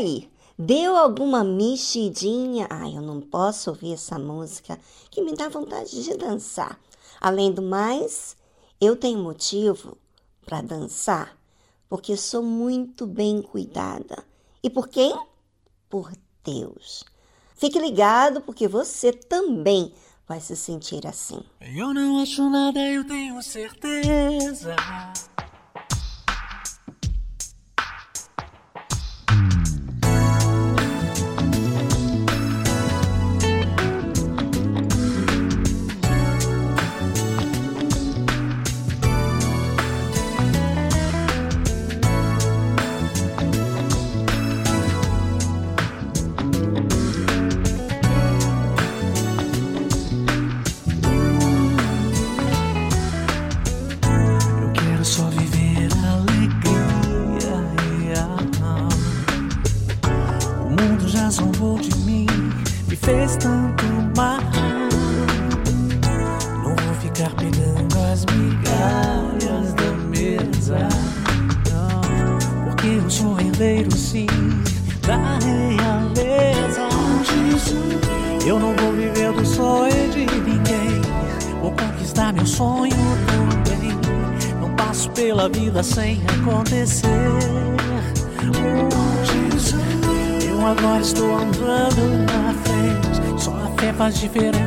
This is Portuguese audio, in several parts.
aí, deu alguma mexidinha? Ai, eu não posso ouvir essa música que me dá vontade de dançar. Além do mais, eu tenho motivo para dançar, porque sou muito bem cuidada. E por quem? Por Deus. Fique ligado, porque você também vai se sentir assim. Eu não acho nada, eu tenho certeza.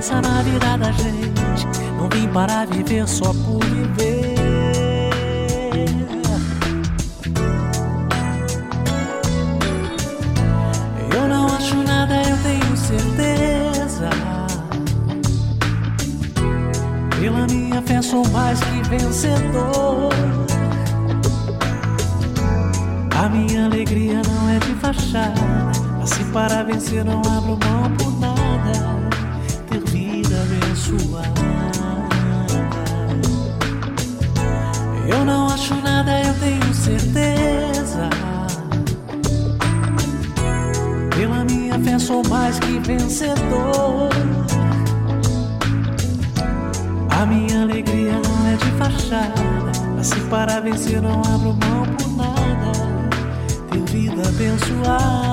diferença na vida da gente. Não vim para viver só por viver. Eu não acho nada, eu tenho certeza. Pela minha fé sou mais que vencedor. A minha alegria não é de fachada. Assim para vencer não abro mão. vencedor. A minha alegria não é de fachada, assim para vencer não abro mão por nada. Tenho vida abençoada.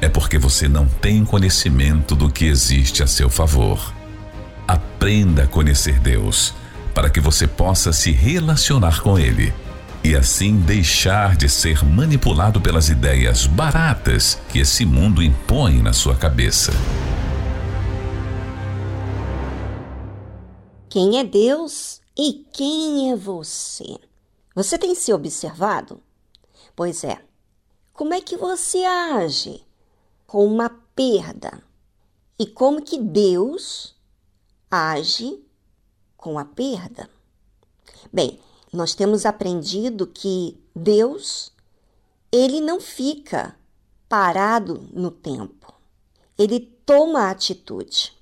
é porque você não tem conhecimento do que existe a seu favor. Aprenda a conhecer Deus para que você possa se relacionar com Ele e assim deixar de ser manipulado pelas ideias baratas que esse mundo impõe na sua cabeça. Quem é Deus e quem é você? Você tem se observado? Pois é. Como é que você age com uma perda? E como que Deus age com a perda? Bem, nós temos aprendido que Deus, ele não fica parado no tempo. Ele toma atitude.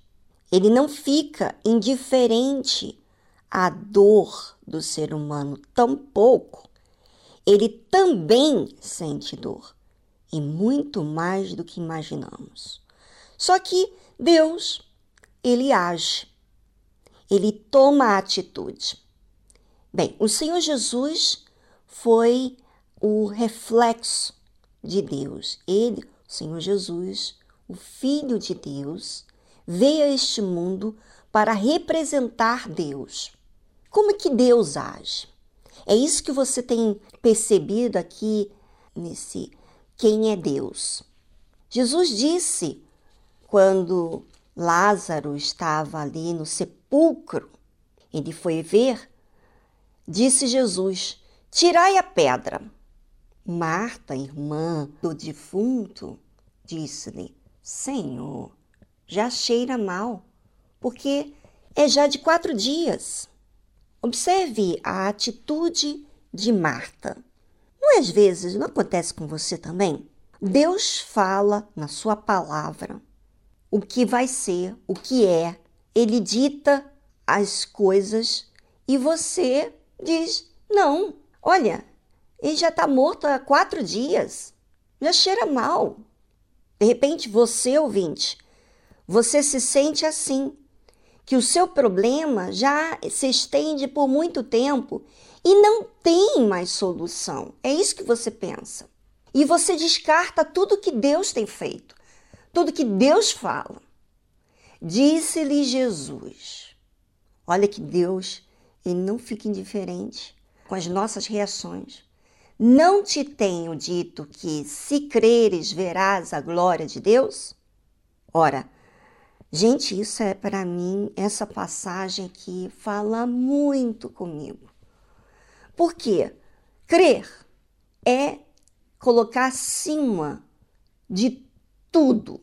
Ele não fica indiferente à dor do ser humano, tampouco. Ele também sente dor, e muito mais do que imaginamos. Só que Deus, ele age, ele toma atitude. Bem, o Senhor Jesus foi o reflexo de Deus. Ele, o Senhor Jesus, o Filho de Deus, veio a este mundo para representar Deus. Como é que Deus age? É isso que você tem percebido aqui nesse quem é Deus. Jesus disse quando Lázaro estava ali no sepulcro, ele foi ver, disse Jesus: Tirai a pedra. Marta, irmã do defunto, disse-lhe: Senhor, já cheira mal, porque é já de quatro dias. Observe a atitude de Marta. Não às vezes, não acontece com você também? Deus fala na sua palavra o que vai ser, o que é. Ele dita as coisas e você diz: não, olha, ele já está morto há quatro dias, já cheira mal. De repente, você, ouvinte, você se sente assim que o seu problema já se estende por muito tempo e não tem mais solução. É isso que você pensa. E você descarta tudo que Deus tem feito, tudo que Deus fala. Disse-lhe Jesus: Olha que Deus, ele não fica indiferente com as nossas reações. Não te tenho dito que, se creres, verás a glória de Deus? Ora, Gente, isso é para mim, essa passagem aqui fala muito comigo. Por quê? Crer é colocar acima de tudo,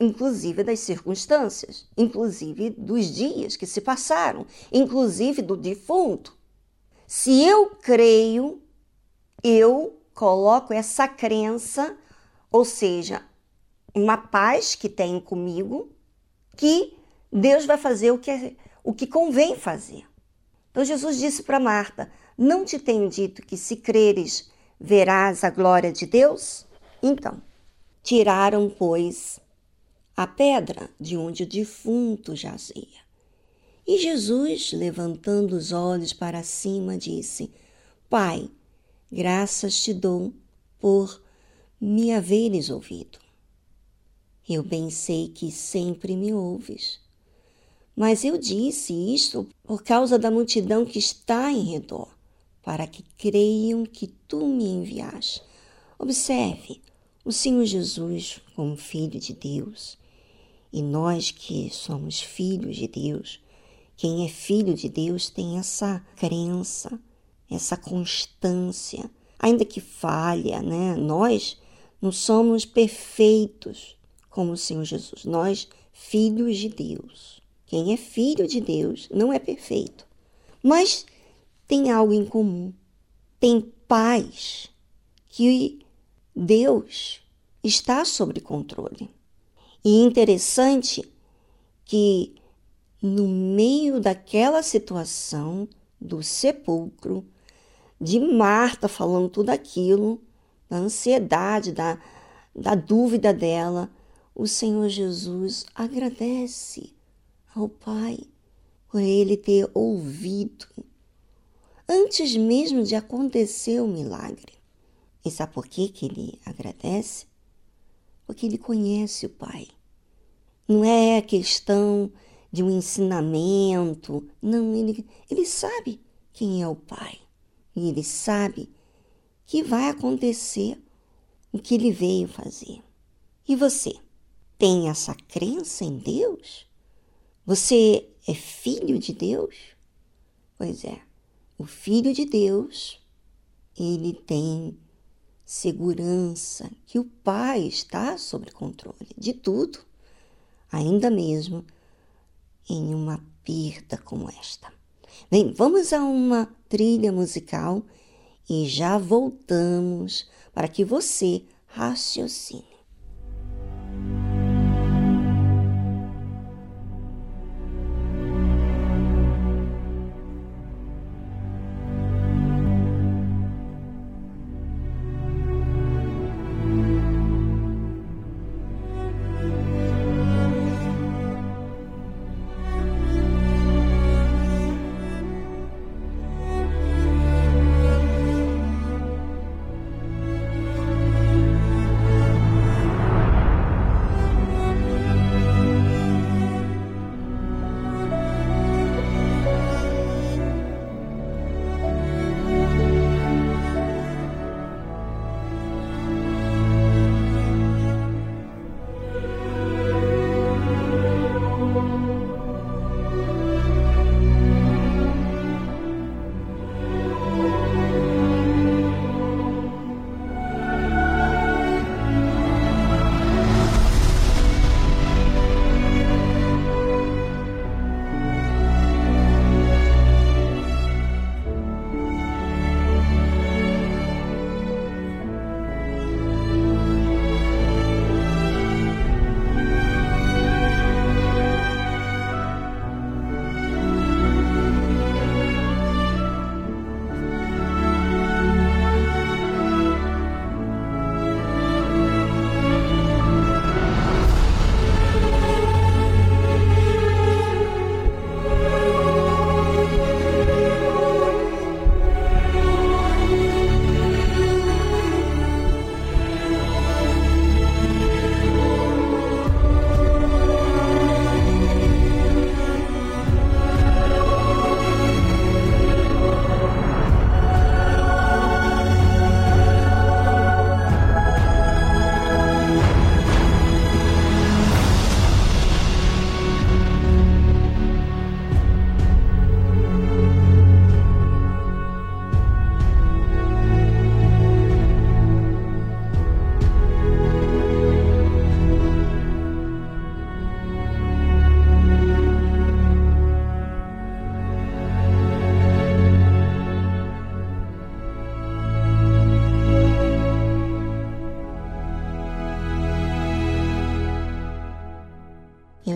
inclusive das circunstâncias, inclusive dos dias que se passaram, inclusive do defunto. Se eu creio, eu coloco essa crença, ou seja, uma paz que tenho comigo, que Deus vai fazer o que, o que convém fazer. Então Jesus disse para Marta: Não te tenho dito que se creres verás a glória de Deus? Então, tiraram, pois, a pedra de onde o defunto jazia. E Jesus, levantando os olhos para cima, disse: Pai, graças te dou por me haveres ouvido. Eu bem sei que sempre me ouves. Mas eu disse isto por causa da multidão que está em redor, para que creiam que tu me enviaste. Observe, o Senhor Jesus, como Filho de Deus, e nós que somos filhos de Deus, quem é filho de Deus tem essa crença, essa constância, ainda que falha, né? Nós não somos perfeitos, como o Senhor Jesus. Nós, filhos de Deus. Quem é filho de Deus não é perfeito, mas tem algo em comum. Tem paz que Deus está sob controle. E interessante que no meio daquela situação do sepulcro, de Marta falando tudo aquilo, da ansiedade, da, da dúvida dela, o Senhor Jesus agradece ao Pai por ele ter ouvido antes mesmo de acontecer o milagre. E sabe por que, que ele agradece? Porque ele conhece o Pai. Não é questão de um ensinamento, não, ele, ele sabe quem é o Pai. E ele sabe que vai acontecer o que ele veio fazer. E você tem essa crença em Deus? Você é filho de Deus? Pois é, o filho de Deus, ele tem segurança que o Pai está sob controle de tudo, ainda mesmo em uma perda como esta. Bem, vamos a uma trilha musical e já voltamos para que você raciocine.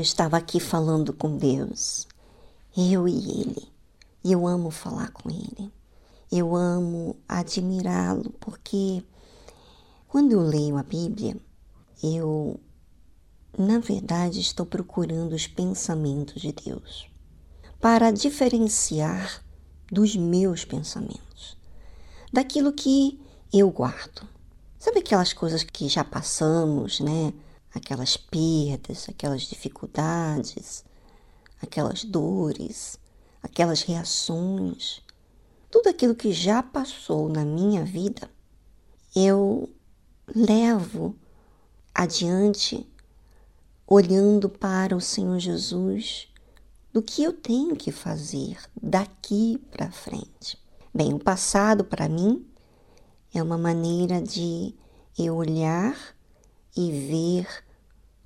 Estava aqui falando com Deus, eu e Ele, e eu amo falar com Ele. Eu amo admirá-lo, porque quando eu leio a Bíblia, eu, na verdade, estou procurando os pensamentos de Deus para diferenciar dos meus pensamentos, daquilo que eu guardo. Sabe aquelas coisas que já passamos, né? Aquelas perdas, aquelas dificuldades, aquelas dores, aquelas reações, tudo aquilo que já passou na minha vida, eu levo adiante olhando para o Senhor Jesus do que eu tenho que fazer daqui para frente. Bem, o passado para mim é uma maneira de eu olhar e ver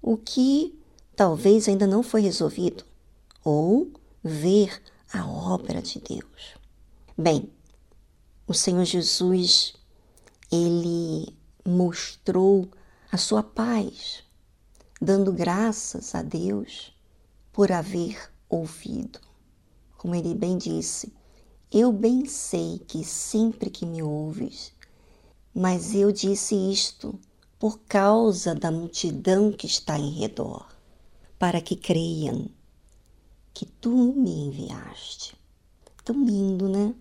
o que talvez ainda não foi resolvido, ou ver a obra de Deus. Bem, o Senhor Jesus, ele mostrou a sua paz, dando graças a Deus por haver ouvido. Como ele bem disse, eu bem sei que sempre que me ouves, mas eu disse isto por causa da multidão que está em redor, para que creiam que tu me enviaste. Tão lindo, né?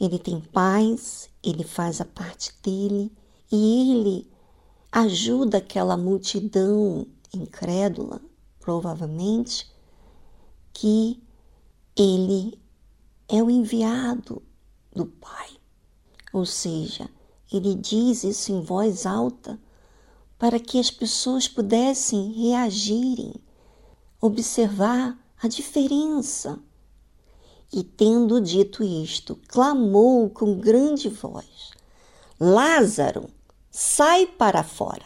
Ele tem paz, ele faz a parte dele e ele ajuda aquela multidão incrédula, provavelmente, que ele é o enviado do Pai. Ou seja, ele diz isso em voz alta para que as pessoas pudessem reagirem, observar a diferença. E tendo dito isto, clamou com grande voz: Lázaro, sai para fora.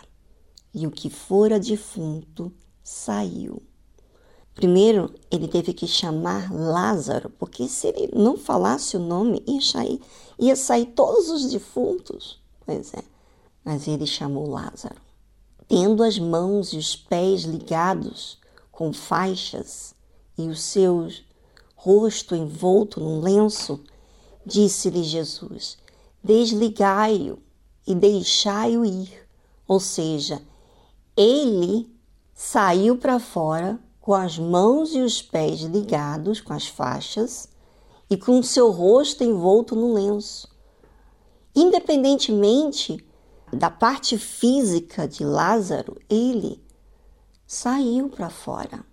E o que fora defunto saiu. Primeiro, ele teve que chamar Lázaro, porque se ele não falasse o nome, ia sair, ia sair todos os defuntos. Pois é, mas ele chamou Lázaro. Tendo as mãos e os pés ligados com faixas e o seu rosto envolto num lenço, disse-lhe Jesus: Desligai-o e deixai-o ir. Ou seja, ele saiu para fora com as mãos e os pés ligados com as faixas e com seu rosto envolto no lenço. Independentemente da parte física de Lázaro, ele saiu para fora.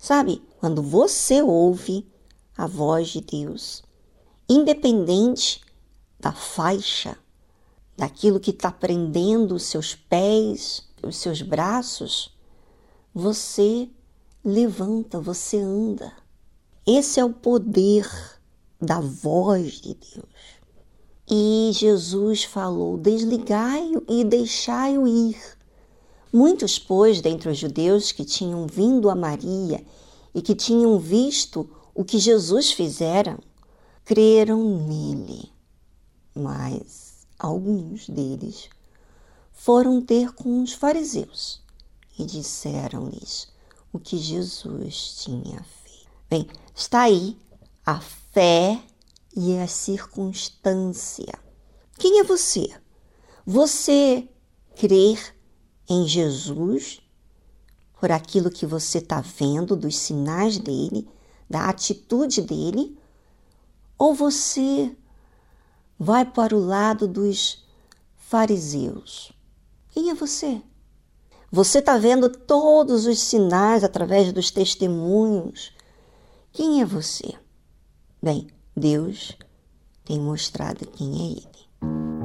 Sabe, quando você ouve a voz de Deus, independente da faixa, daquilo que está prendendo os seus pés, os seus braços, você levanta, você anda. Esse é o poder da voz de Deus. E Jesus falou: desligai-o e deixai-o ir. Muitos, pois, dentre os judeus que tinham vindo a Maria e que tinham visto o que Jesus fizera, creram nele. Mas alguns deles foram ter com os fariseus e disseram-lhes: o que Jesus tinha feito. Bem, está aí a fé e a circunstância. Quem é você? Você crer em Jesus por aquilo que você está vendo, dos sinais dele, da atitude dele? Ou você vai para o lado dos fariseus? Quem é você? Você está vendo todos os sinais através dos testemunhos. Quem é você? Bem, Deus tem mostrado quem é Ele.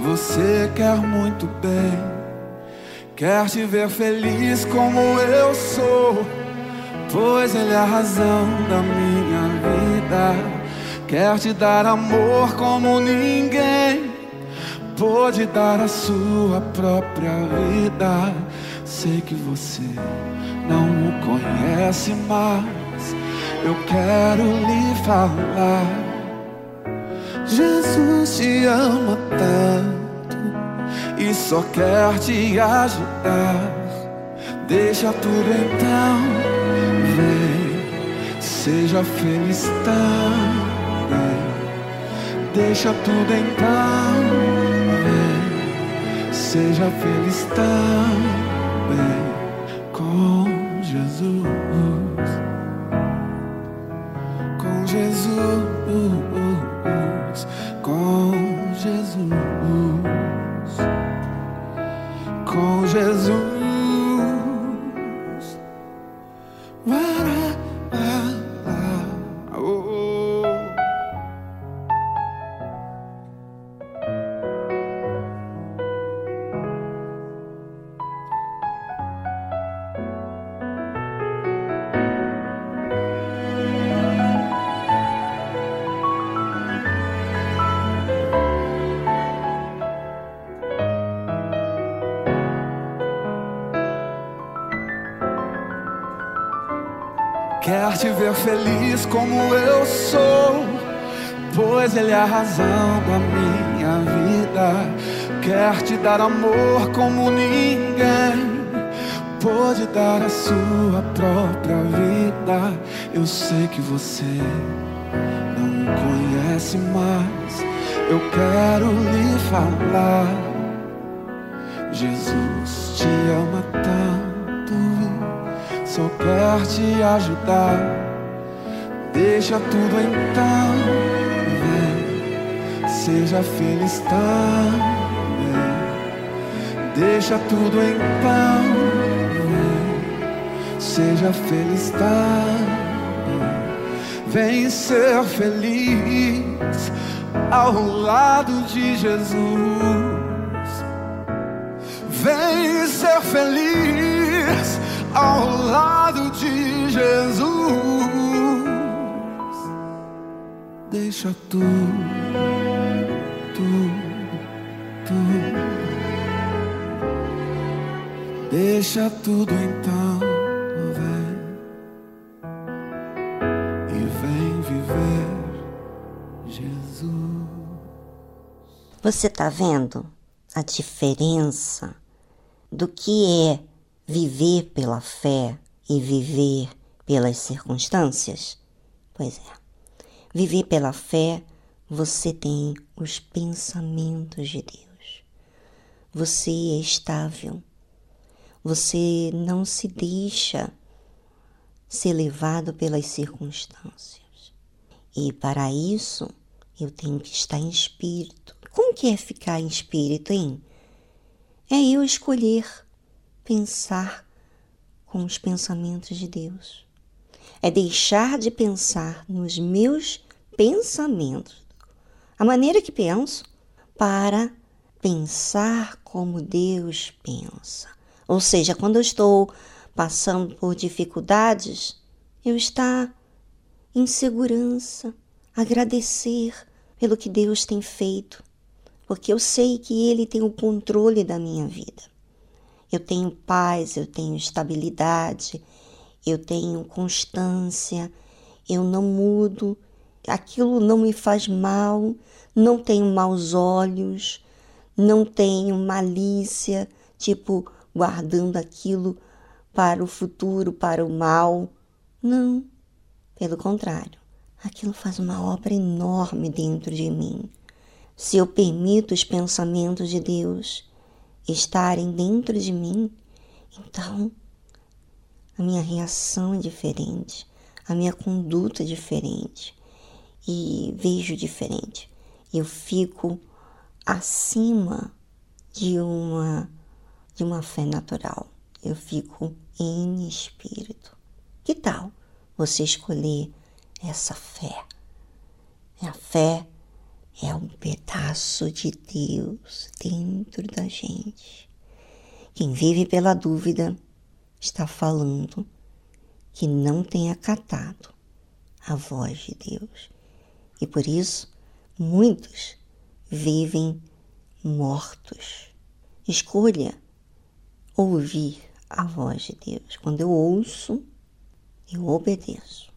Você quer muito bem, quer te ver feliz como eu sou. Pois Ele é a razão da minha vida. Quer te dar amor como ninguém pôde dar a sua própria vida. Sei que você não o conhece, mas eu quero lhe falar. Te ama tanto e só quer te ajudar. Deixa tudo então, vem, seja feliz também. Deixa tudo então, vem, seja feliz também te ver feliz como eu sou, pois Ele é a razão da minha vida. Quer te dar amor como ninguém pode dar a sua própria vida. Eu sei que você não conhece mais, eu quero lhe falar. Jesus te ama tanto só quer te ajudar. Deixa tudo então, vem, seja feliz também. Deixa tudo então, vem, seja feliz também. Vem ser feliz ao lado de Jesus. Vem ser feliz ao lado de Jesus. Deixa tudo, tudo, tudo. Deixa tudo então, vem e vem viver Jesus. Você tá vendo a diferença do que é viver pela fé e viver pelas circunstâncias? Pois é. Viver pela fé, você tem os pensamentos de Deus. Você é estável. Você não se deixa ser levado pelas circunstâncias. E para isso, eu tenho que estar em espírito. Como que é ficar em espírito, hein? É eu escolher pensar com os pensamentos de Deus. É deixar de pensar nos meus pensamentos, a maneira que penso, para pensar como Deus pensa. Ou seja, quando eu estou passando por dificuldades, eu estar em segurança, agradecer pelo que Deus tem feito, porque eu sei que Ele tem o controle da minha vida. Eu tenho paz, eu tenho estabilidade, eu tenho constância, eu não mudo, aquilo não me faz mal, não tenho maus olhos, não tenho malícia, tipo guardando aquilo para o futuro, para o mal. Não, pelo contrário, aquilo faz uma obra enorme dentro de mim. Se eu permito os pensamentos de Deus estarem dentro de mim, então a minha reação é diferente, a minha conduta é diferente e vejo diferente. Eu fico acima de uma de uma fé natural. Eu fico em espírito. Que tal você escolher essa fé? A fé é um pedaço de Deus dentro da gente. Quem vive pela dúvida está falando que não tem acatado a voz de Deus. E por isso, muitos vivem mortos. Escolha ouvir a voz de Deus. Quando eu ouço, eu obedeço.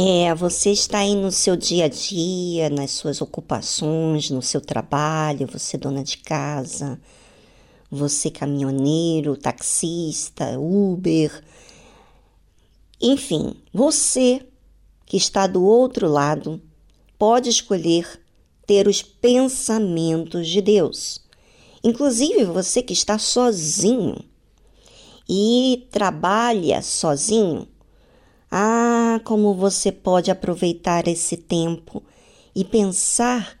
É, você está aí no seu dia a dia, nas suas ocupações, no seu trabalho, você dona de casa, você caminhoneiro, taxista, Uber, enfim, você que está do outro lado pode escolher ter os pensamentos de Deus. Inclusive você que está sozinho e trabalha sozinho, ah, como você pode aproveitar esse tempo e pensar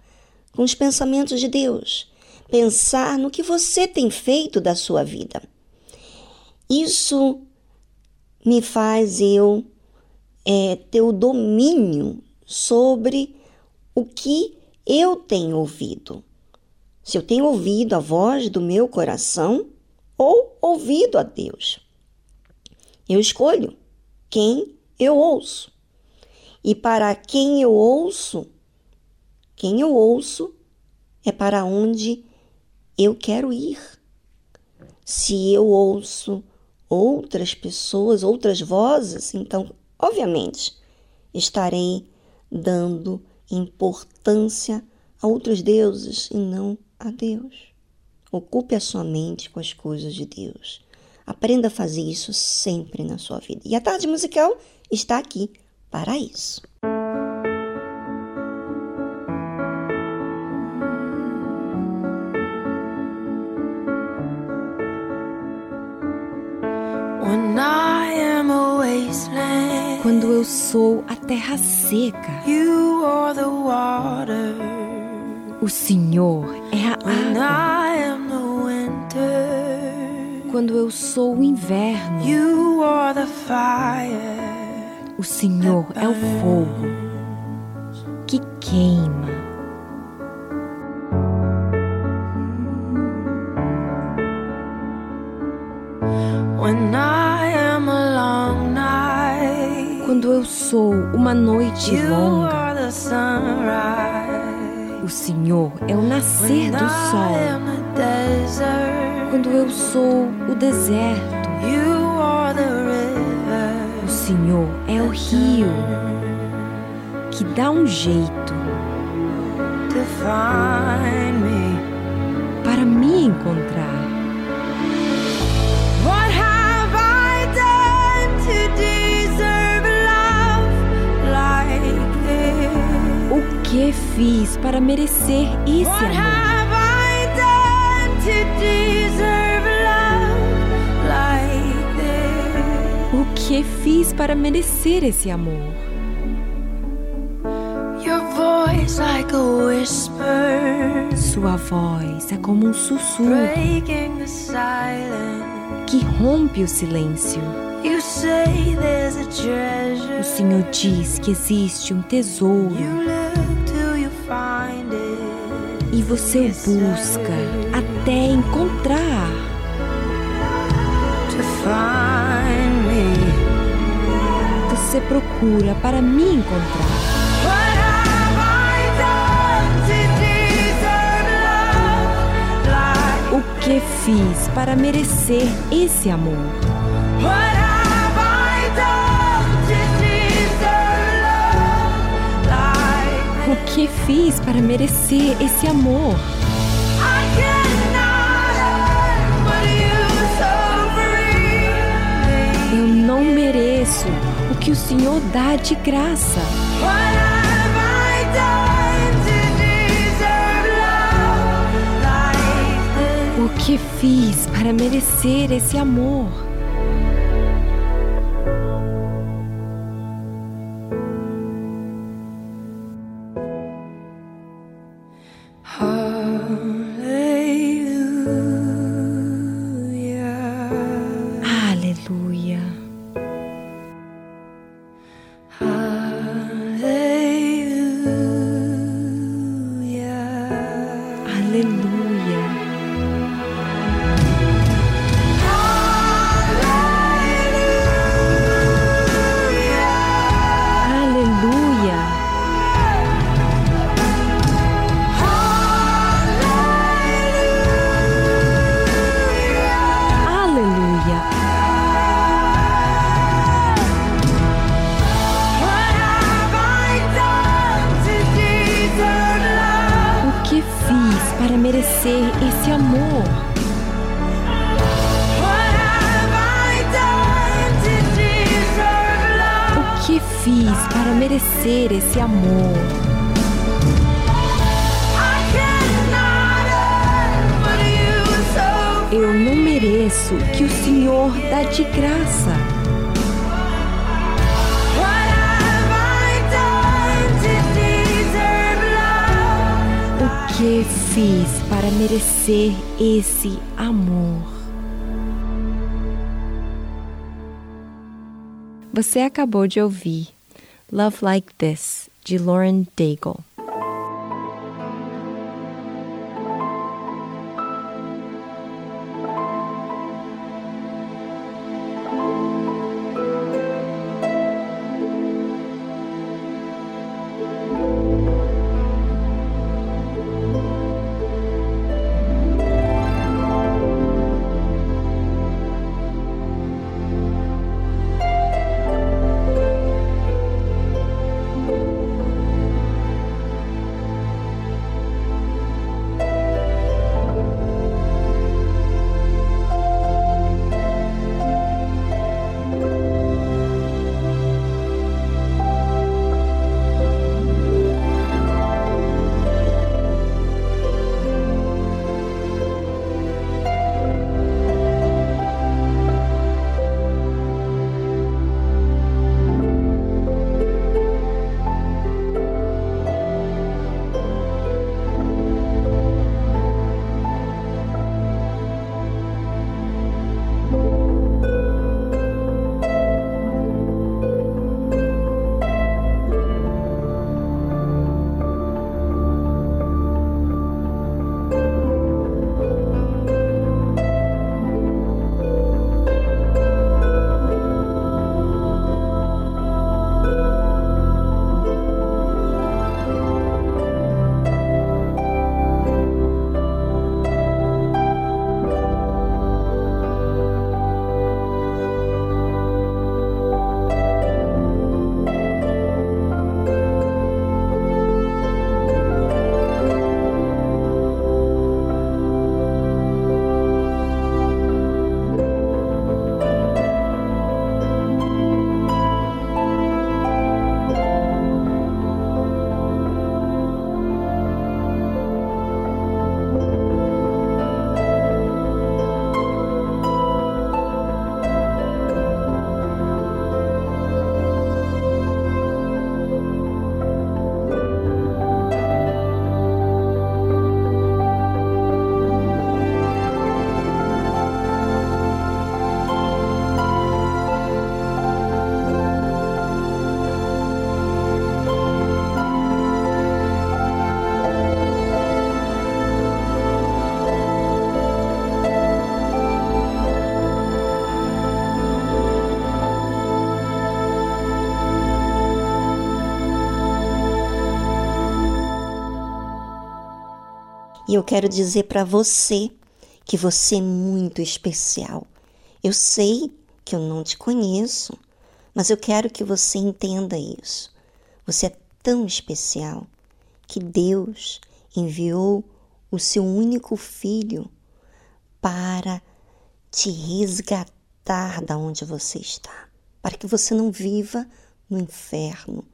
com os pensamentos de Deus, pensar no que você tem feito da sua vida. Isso me faz eu é, ter o domínio sobre o que eu tenho ouvido. Se eu tenho ouvido a voz do meu coração ou ouvido a Deus. Eu escolho quem eu ouço. E para quem eu ouço, quem eu ouço é para onde eu quero ir. Se eu ouço outras pessoas, outras vozes, então, obviamente, estarei dando importância a outros deuses e não a Deus. Ocupe a sua mente com as coisas de Deus. Aprenda a fazer isso sempre na sua vida. E a tarde musical está aqui para isso. Quando eu sou a terra seca, you are the water. o Senhor é a água. Quando eu sou o inverno, o Senhor é o fogo que queima. Quando eu sou uma noite longa, o Senhor é o nascer do sol. Quando eu sou o deserto, Senhor é o rio que dá um jeito para me encontrar. What have I done to deserve love like this? O que fiz para merecer esse amor? Que fiz para merecer esse amor? Sua voz é como um sussurro que rompe o silêncio. O Senhor diz que existe um tesouro e você o busca até encontrar. Você procura para me encontrar. O que fiz para merecer esse amor? O que fiz para merecer esse amor? Que o Senhor dá de graça. O que fiz para merecer esse amor? Esse amor? O que fiz para merecer esse amor? Eu não mereço que o Senhor dá de graça. Que fiz para merecer esse amor? Você acabou de ouvir Love Like This, de Lauren Daigle. E eu quero dizer para você que você é muito especial. Eu sei que eu não te conheço, mas eu quero que você entenda isso. Você é tão especial que Deus enviou o seu único filho para te resgatar da onde você está, para que você não viva no inferno,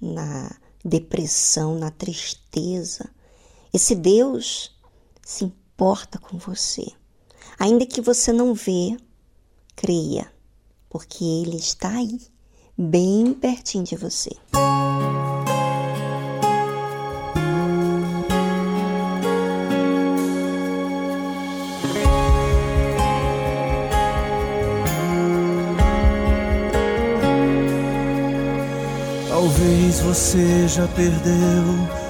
na depressão, na tristeza. Esse Deus se importa com você. Ainda que você não vê, creia, porque ele está aí, bem pertinho de você. Talvez você já perdeu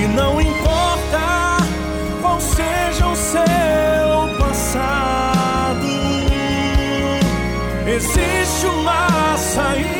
E não importa qual seja o seu passado, existe uma saída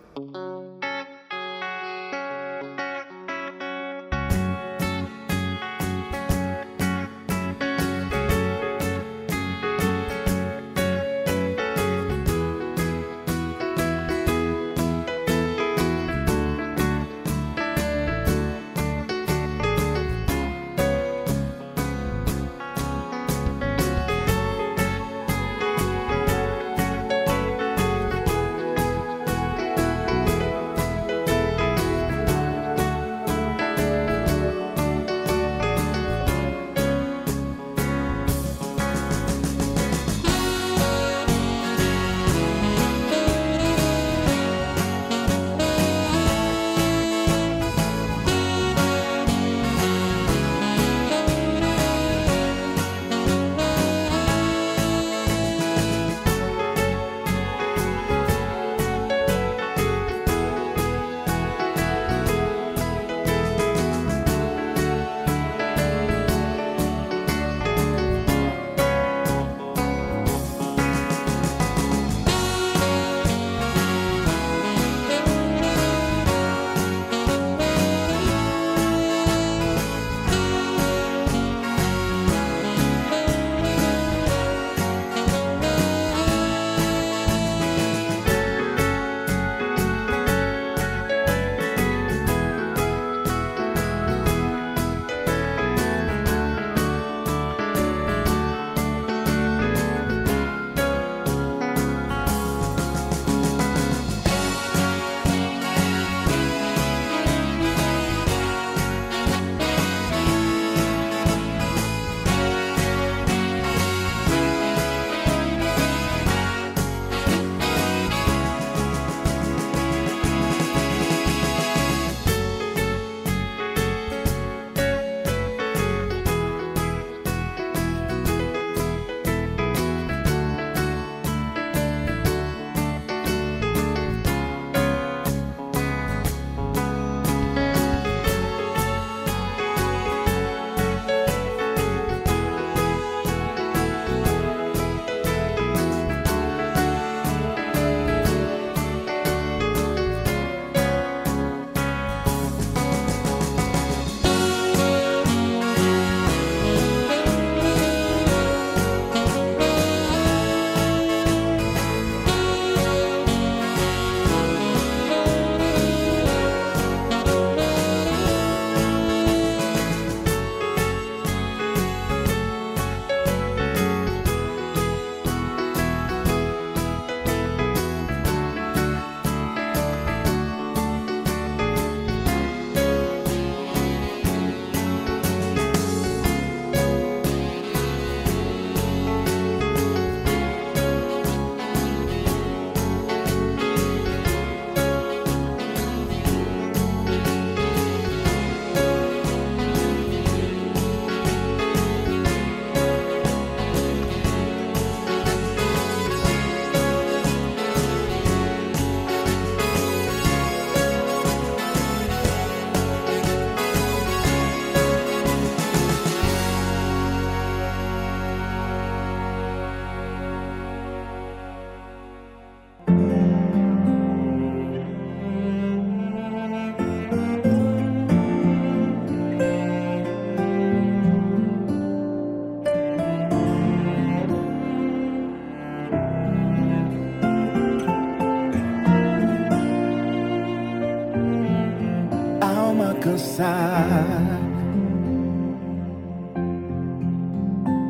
Alcançar.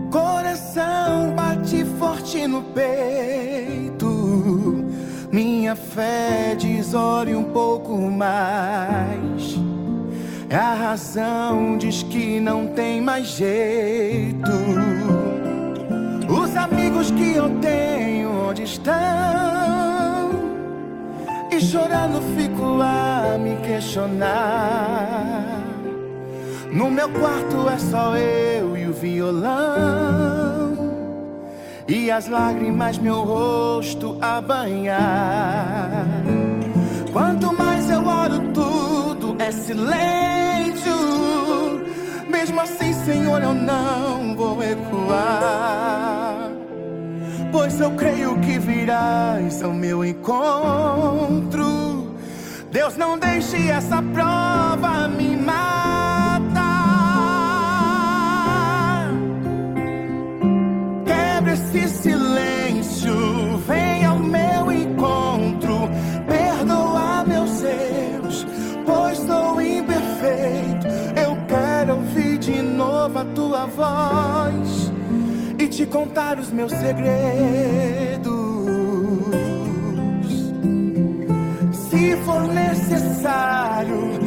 Coração bate forte no peito, minha fé diz ore um pouco mais. A razão diz que não tem mais jeito. Os amigos que eu tenho, onde estão? Chorando fico a me questionar. No meu quarto é só eu e o violão. E as lágrimas meu rosto a banhar. Quanto mais eu oro, tudo é silêncio. Mesmo assim, Senhor, eu não vou recuar. Pois eu creio que virás ao meu encontro. Deus, não deixe essa prova me matar. Quebre esse silêncio, vem ao meu encontro. Perdoa meus erros, pois sou imperfeito. Eu quero ouvir de novo a tua voz te contar os meus segredos. Se for necessário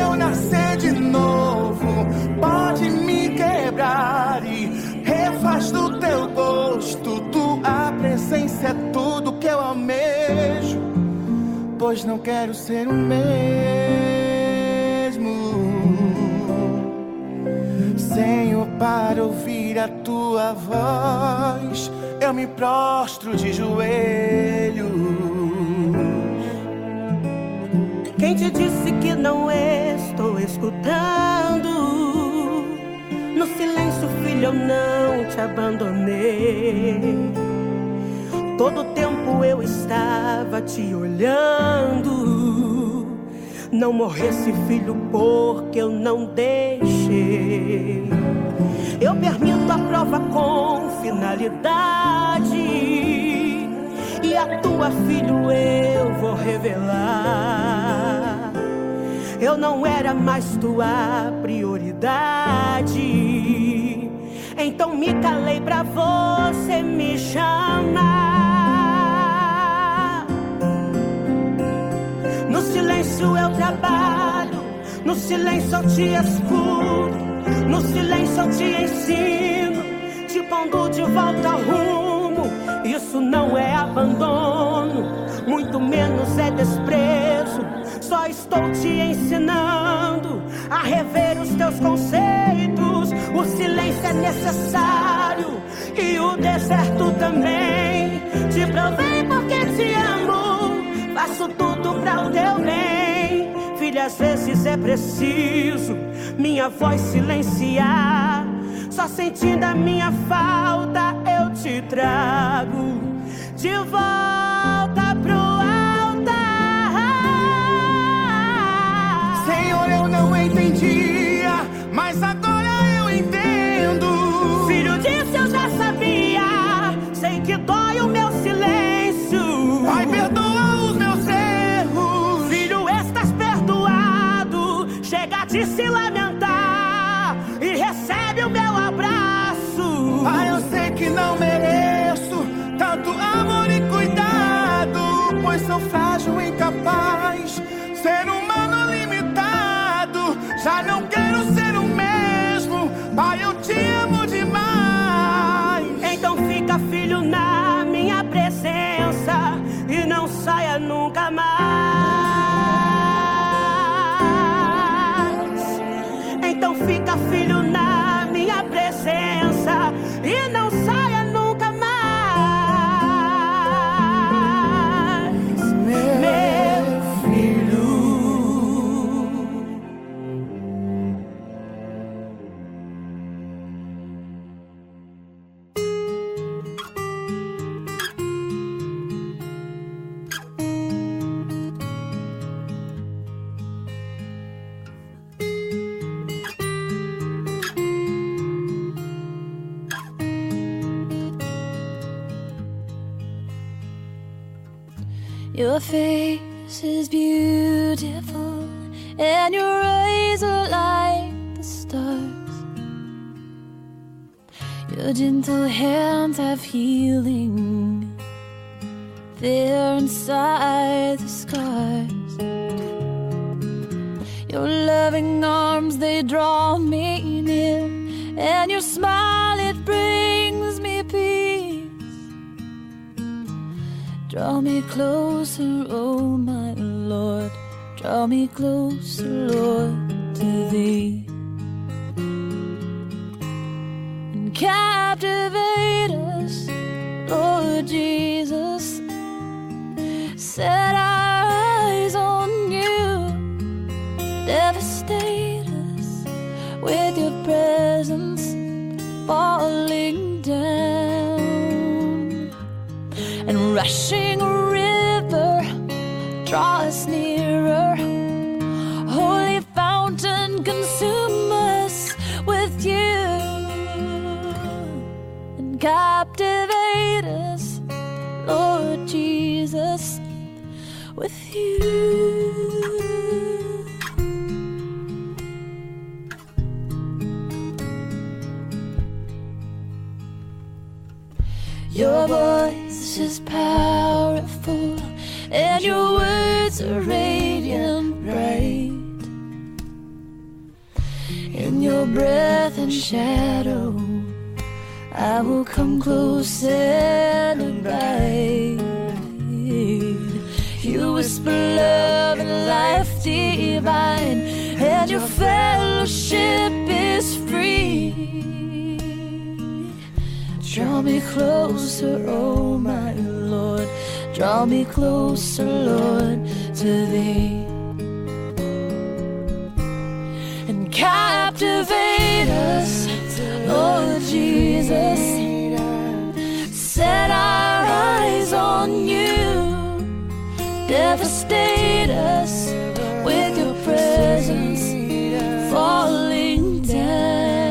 eu nascer de novo, pode me quebrar e refaz do teu gosto. Tua presença é tudo que eu almejo, pois não quero ser o mesmo. Senhor, para ouvir a tua voz, eu me prostro de joelhos. Quem te disse que não estou escutando? No silêncio, filho, eu não te abandonei. Todo tempo eu estava te olhando. Não morresse, filho, porque eu não deixei. Eu permito a prova com finalidade. E a tua filho eu vou revelar. Eu não era mais tua prioridade. Então me calei pra você me chamar. No silêncio eu trabalho, no silêncio eu te escuto, no silêncio eu te ensino, te pondo de volta ao rumo. Isso não é abandono, muito menos é desprezo. Só estou te ensinando a rever os teus conceitos. O silêncio é necessário e o deserto também. Te provei porque te amo, faço tudo para o teu bem. Filha, às vezes é preciso minha voz silenciar. Só sentindo a minha falta eu te trago de volta pro altar. Senhor, eu não entendia, mas agora não mereço tanto amor e cuidado, pois sou frágil e incapaz, ser humano limitado. Já não quero Your face is beautiful and your eyes are like the stars. Your gentle hands have healing they're inside the scars. Your loving arms, they draw me near, and your smile, it brings me Draw me closer, oh my Lord, draw me closer, Lord, to thee. And captivate us, Lord Jesus. Set our eyes on you, devastate us with your presence falling down and rushing river draw us nearer. Holy fountain consume us with you and captivate us lord jesus with you radiant bright. In your breath and shadow, I will come close and abide. You whisper love and life divine, and your fellowship is free. Draw me closer, oh my Lord. Draw me closer, Lord, to thee. And captivate us, Lord Jesus. Set our eyes on you. Devastate us with your presence falling down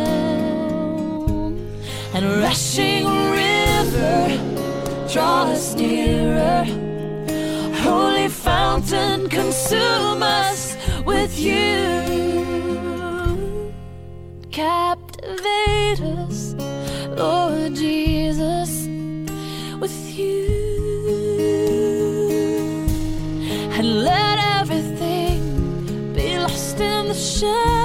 and rushing river draw us consume us with you. Captivate us lord jesus with you. And let everything be lost in the shadows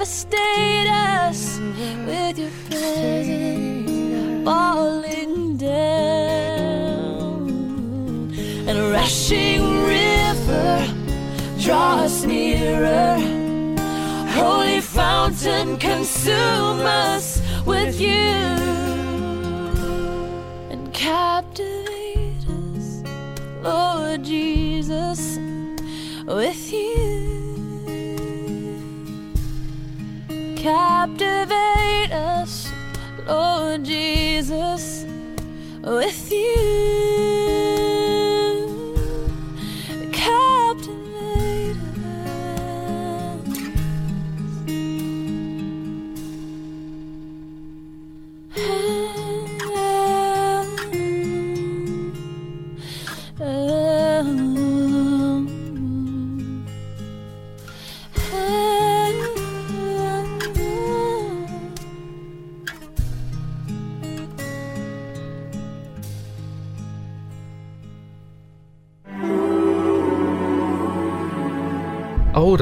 devastate us with your presence falling down, and a rushing river draw us nearer. Holy fountain, consume us with you and captivate us, Lord Jesus, with you. Captivate us, Lord Jesus, with you.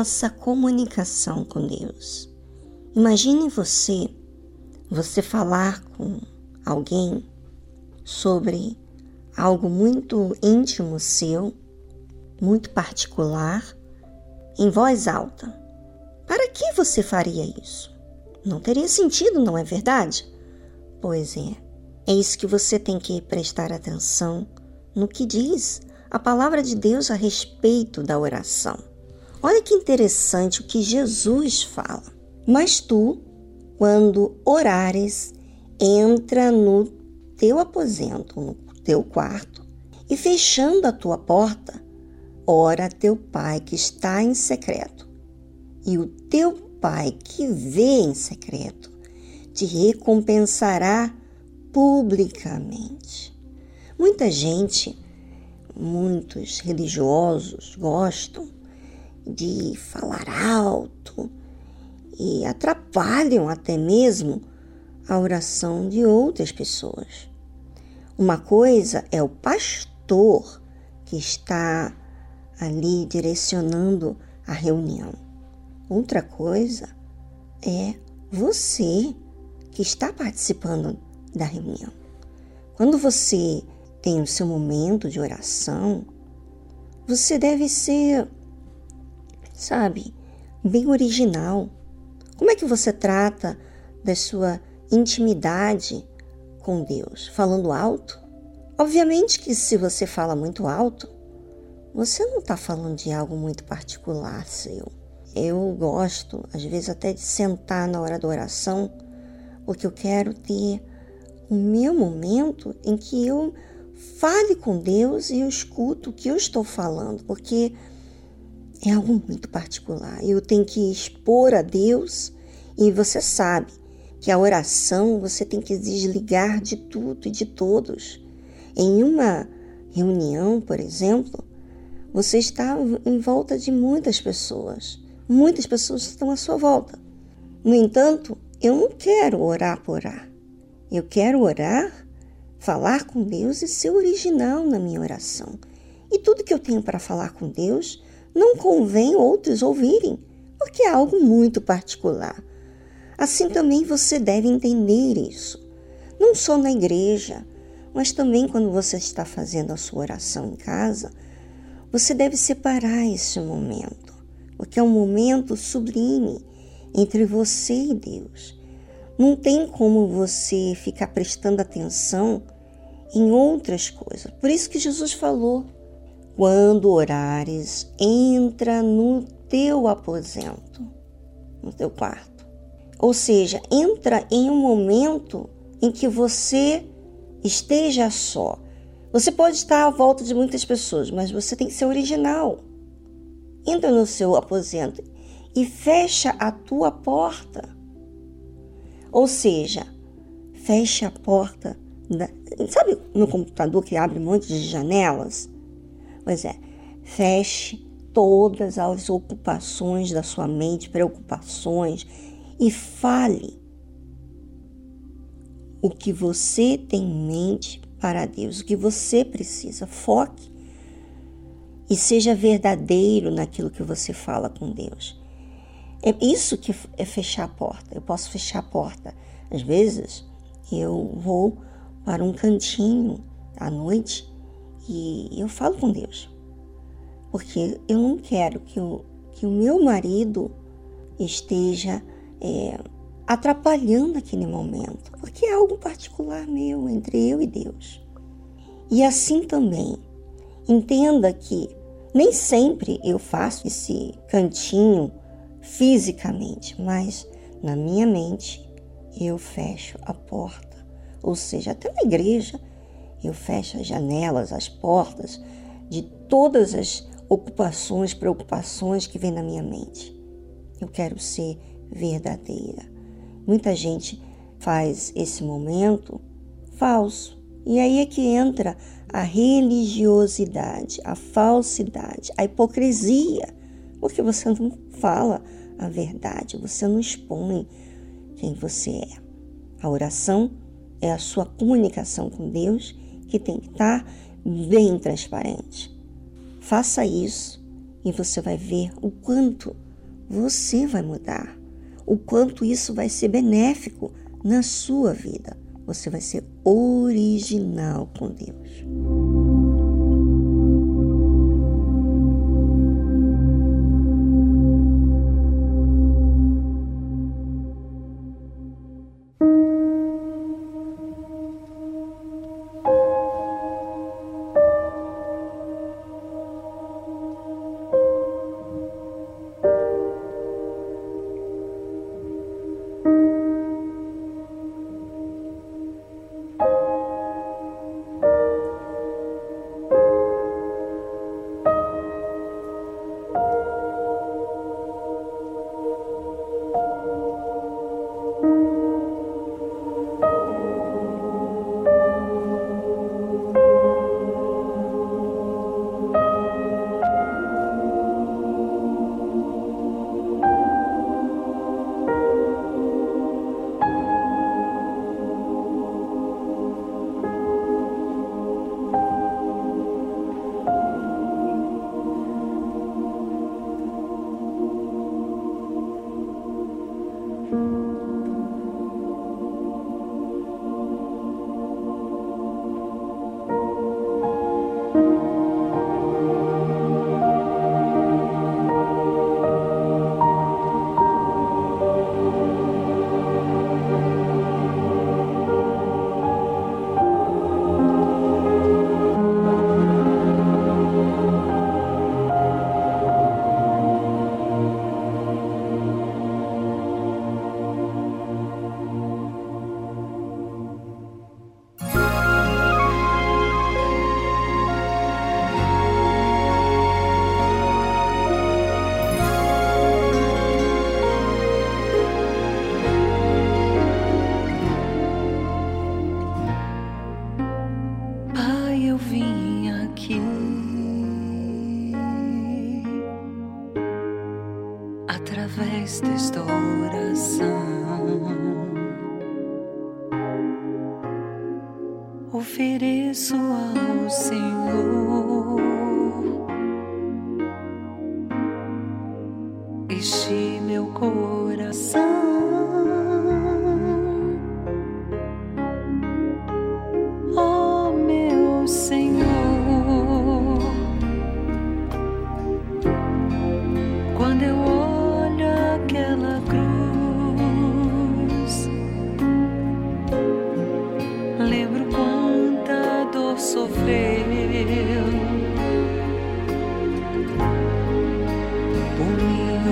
nossa comunicação com Deus. Imagine você, você falar com alguém sobre algo muito íntimo seu, muito particular, em voz alta. Para que você faria isso? Não teria sentido, não é verdade? Pois é, é isso que você tem que prestar atenção no que diz a palavra de Deus a respeito da oração. Olha que interessante o que Jesus fala. Mas tu, quando orares, entra no teu aposento, no teu quarto, e fechando a tua porta, ora teu pai que está em secreto. E o teu pai que vê em secreto te recompensará publicamente. Muita gente muitos religiosos gostam de falar alto e atrapalham até mesmo a oração de outras pessoas. Uma coisa é o pastor que está ali direcionando a reunião. Outra coisa é você que está participando da reunião. Quando você tem o seu momento de oração, você deve ser, sabe, bem original. Como é que você trata da sua intimidade com Deus? Falando alto? Obviamente que se você fala muito alto, você não está falando de algo muito particular seu. Eu gosto, às vezes, até de sentar na hora da oração, porque eu quero ter o meu momento em que eu Fale com Deus e eu escuto o que eu estou falando, porque é algo muito particular. Eu tenho que expor a Deus e você sabe que a oração você tem que desligar de tudo e de todos. Em uma reunião, por exemplo, você está em volta de muitas pessoas. Muitas pessoas estão à sua volta. No entanto, eu não quero orar por orar. Eu quero orar falar com Deus e ser original na minha oração. E tudo que eu tenho para falar com Deus não convém outros ouvirem, porque é algo muito particular. Assim também você deve entender isso, não só na igreja, mas também quando você está fazendo a sua oração em casa, você deve separar esse momento, porque é um momento sublime entre você e Deus. Não tem como você ficar prestando atenção em outras coisas. Por isso que Jesus falou: quando orares, entra no teu aposento, no teu quarto. Ou seja, entra em um momento em que você esteja só. Você pode estar à volta de muitas pessoas, mas você tem que ser original. Entra no seu aposento e fecha a tua porta. Ou seja, fecha a porta da, sabe no computador que abre um monte de janelas? Pois é, feche todas as ocupações da sua mente, preocupações e fale o que você tem em mente para Deus, o que você precisa. Foque e seja verdadeiro naquilo que você fala com Deus. É isso que é fechar a porta. Eu posso fechar a porta. Às vezes eu vou para um cantinho à noite e eu falo com Deus. Porque eu não quero que o, que o meu marido esteja é, atrapalhando aquele momento, porque é algo particular meu, entre eu e Deus. E assim também, entenda que nem sempre eu faço esse cantinho fisicamente, mas na minha mente eu fecho a porta ou seja, até na igreja, eu fecho as janelas, as portas de todas as ocupações, preocupações que vêm na minha mente. Eu quero ser verdadeira. Muita gente faz esse momento falso. E aí é que entra a religiosidade, a falsidade, a hipocrisia, porque você não fala a verdade, você não expõe quem você é. A oração é a sua comunicação com Deus que tem que estar bem transparente. Faça isso e você vai ver o quanto você vai mudar, o quanto isso vai ser benéfico na sua vida. Você vai ser original com Deus.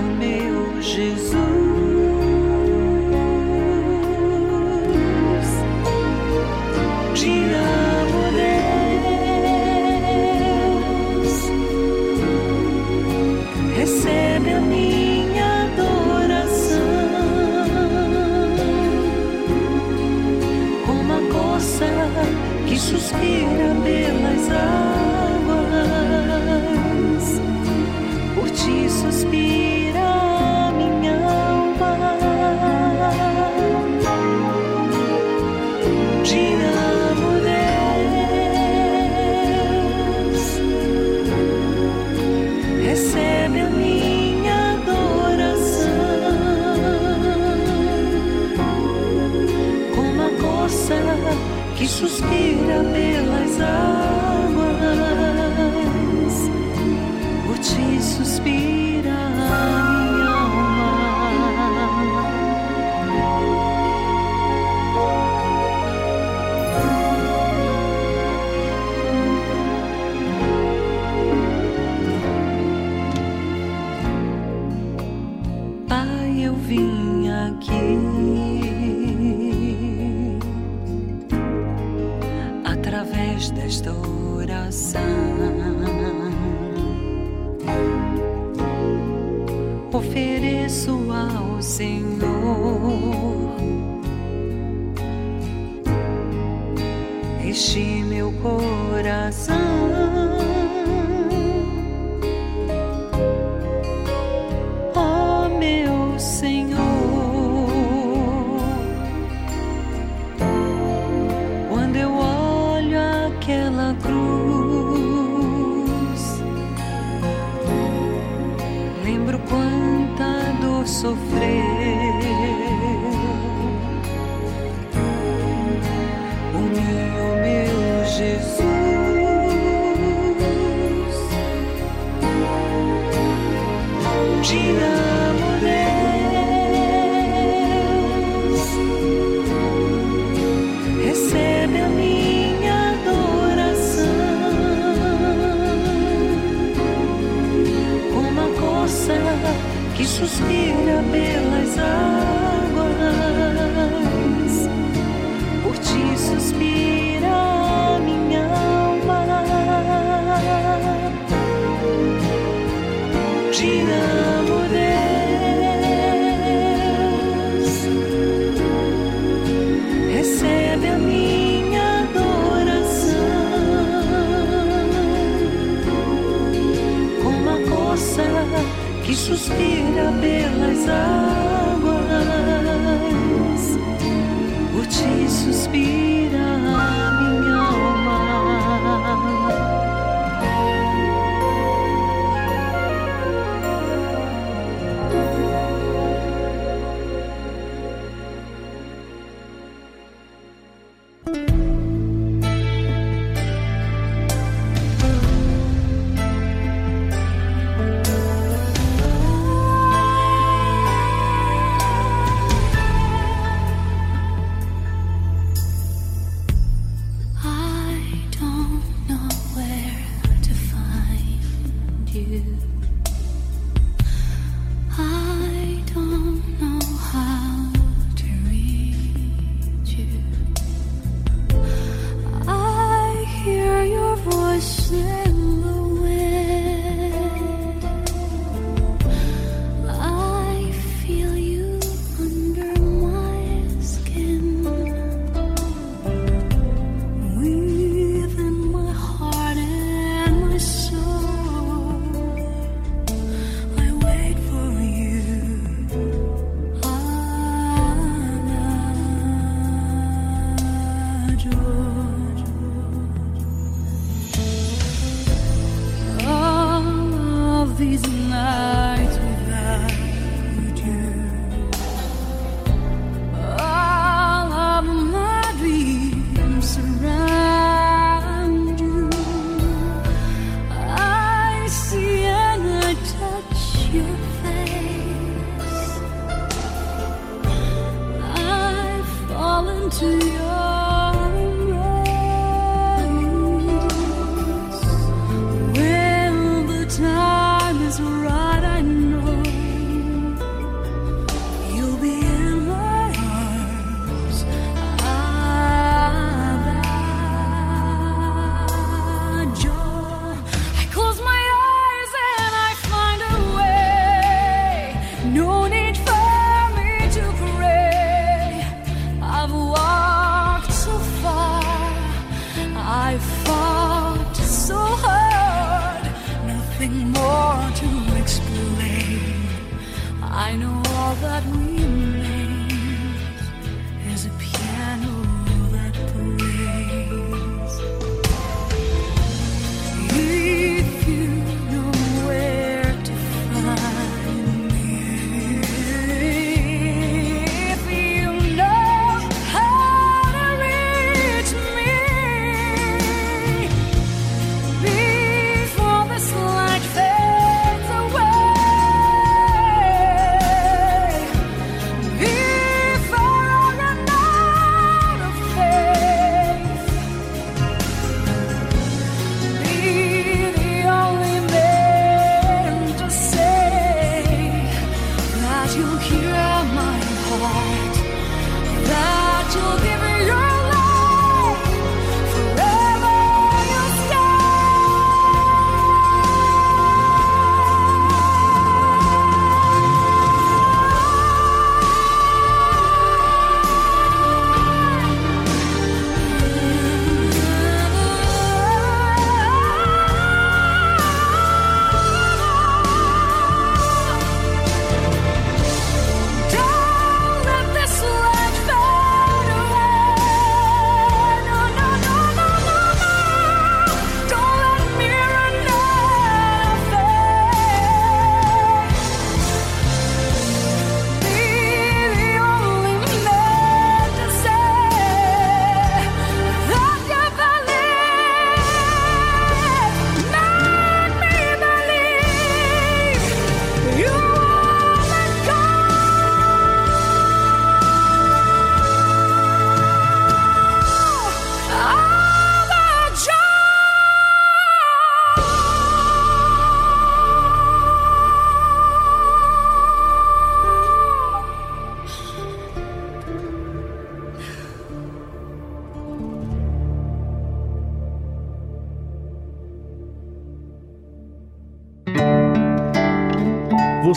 meu Jesus. Que suspira pelas águas. Por ti suspira a minha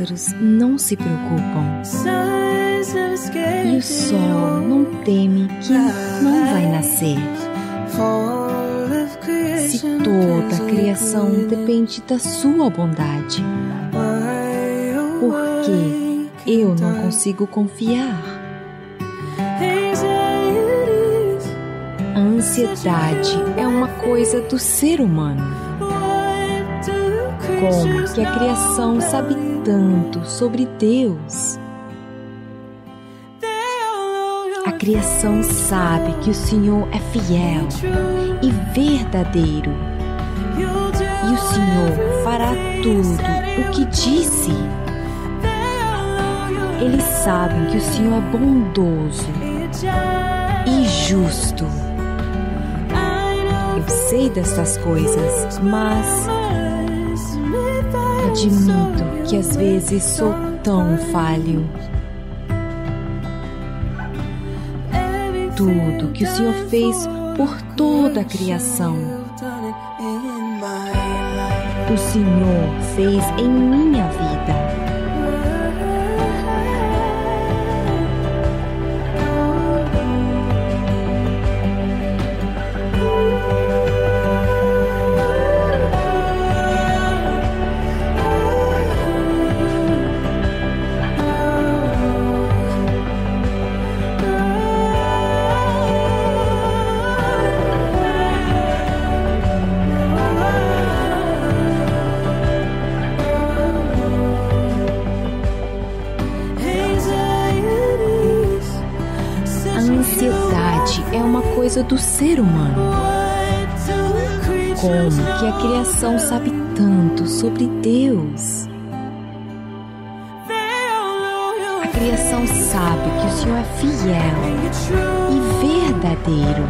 pássaros não se preocupam e o sol não teme que não vai nascer. Se toda a criação depende da sua bondade, por que eu não consigo confiar? A ansiedade é uma coisa do ser humano. Como que a criação sabe tanto sobre Deus? A criação sabe que o Senhor é fiel e verdadeiro. E o Senhor fará tudo o que disse. Eles sabem que o Senhor é bondoso e justo. Eu sei dessas coisas, mas admito que às vezes sou tão falho. Tudo que o Senhor fez por toda a criação, o Senhor fez em minha vida. Do ser humano. Como que a criação sabe tanto sobre Deus? A criação sabe que o Senhor é fiel e verdadeiro.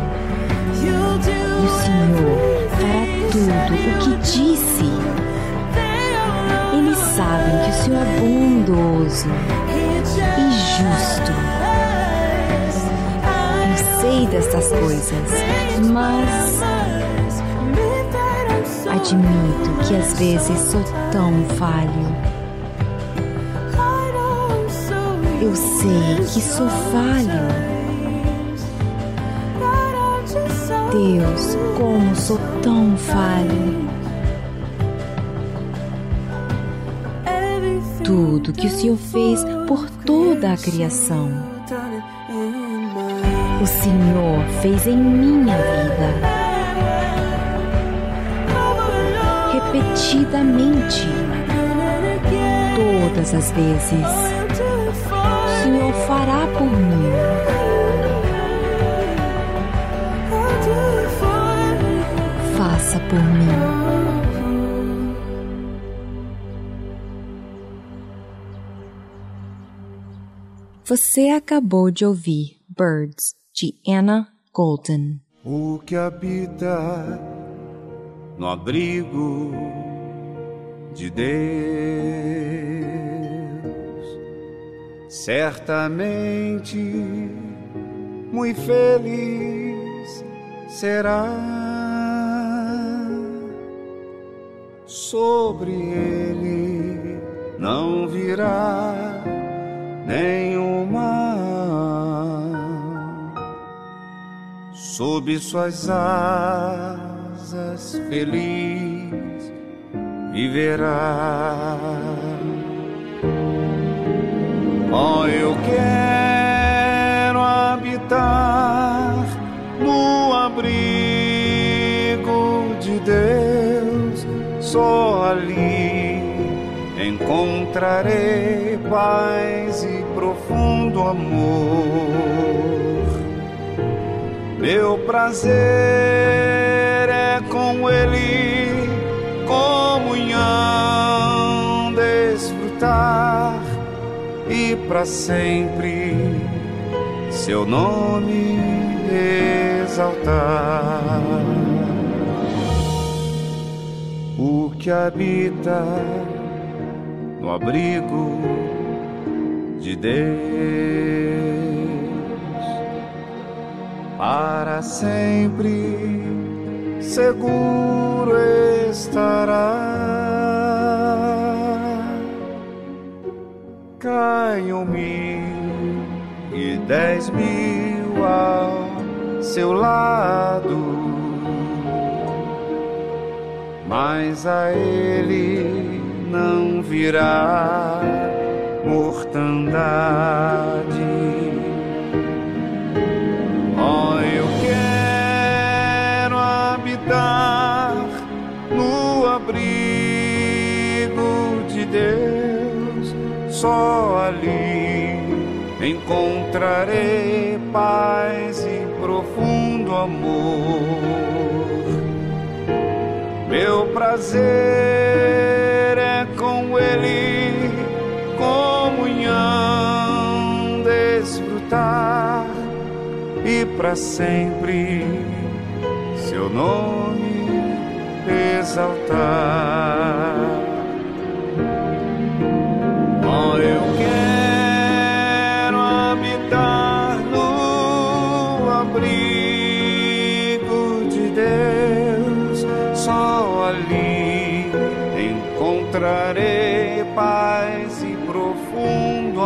E o Senhor fará tudo o que disse. Eles sabem que o Senhor é bondoso e justo. Sei dessas coisas, mas admito que às vezes sou tão falho. Eu sei que sou falho. Deus, como sou tão falho. Tudo que o Senhor fez por toda a criação. O Senhor fez em minha vida. Repetidamente. Todas as vezes. O Senhor fará por mim. Faça por mim. Você acabou de ouvir Birds, de Anna Golden. O que habita no abrigo de Deus, certamente muito feliz será. Sobre ele não virá nenhuma sob suas asas feliz viverá. Oh, eu quero habitar no abrigo de Deus, só ali encontrarei paz e profundo amor. Meu prazer é com Ele, comunhão, desfrutar e para sempre Seu nome exaltar. O que habita no abrigo de Deus para sempre seguro estará. ganham mil e dez mil ao seu lado. Mas a ele não virá mortandade. Só ali encontrarei paz e profundo amor. Meu prazer é com Ele, comunhão, desfrutar e para sempre seu nome exaltar.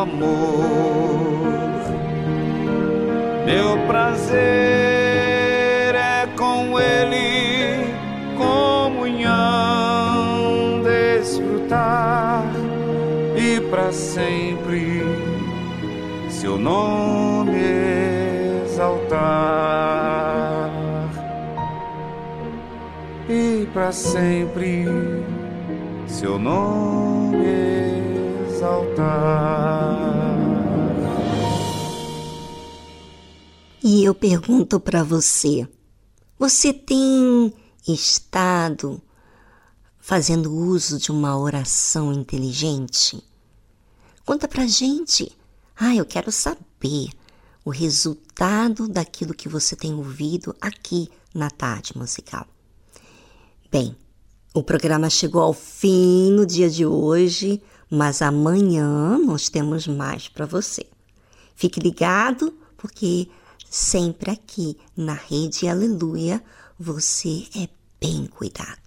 Amor. Meu prazer é com Ele, comunhão, desfrutar e para sempre seu nome exaltar. E para sempre seu nome E eu pergunto para você: você tem estado fazendo uso de uma oração inteligente? Conta pra gente. Ah, eu quero saber o resultado daquilo que você tem ouvido aqui na tarde musical. Bem, o programa chegou ao fim no dia de hoje, mas amanhã nós temos mais para você. Fique ligado, porque sempre aqui na Rede Aleluia você é bem cuidado.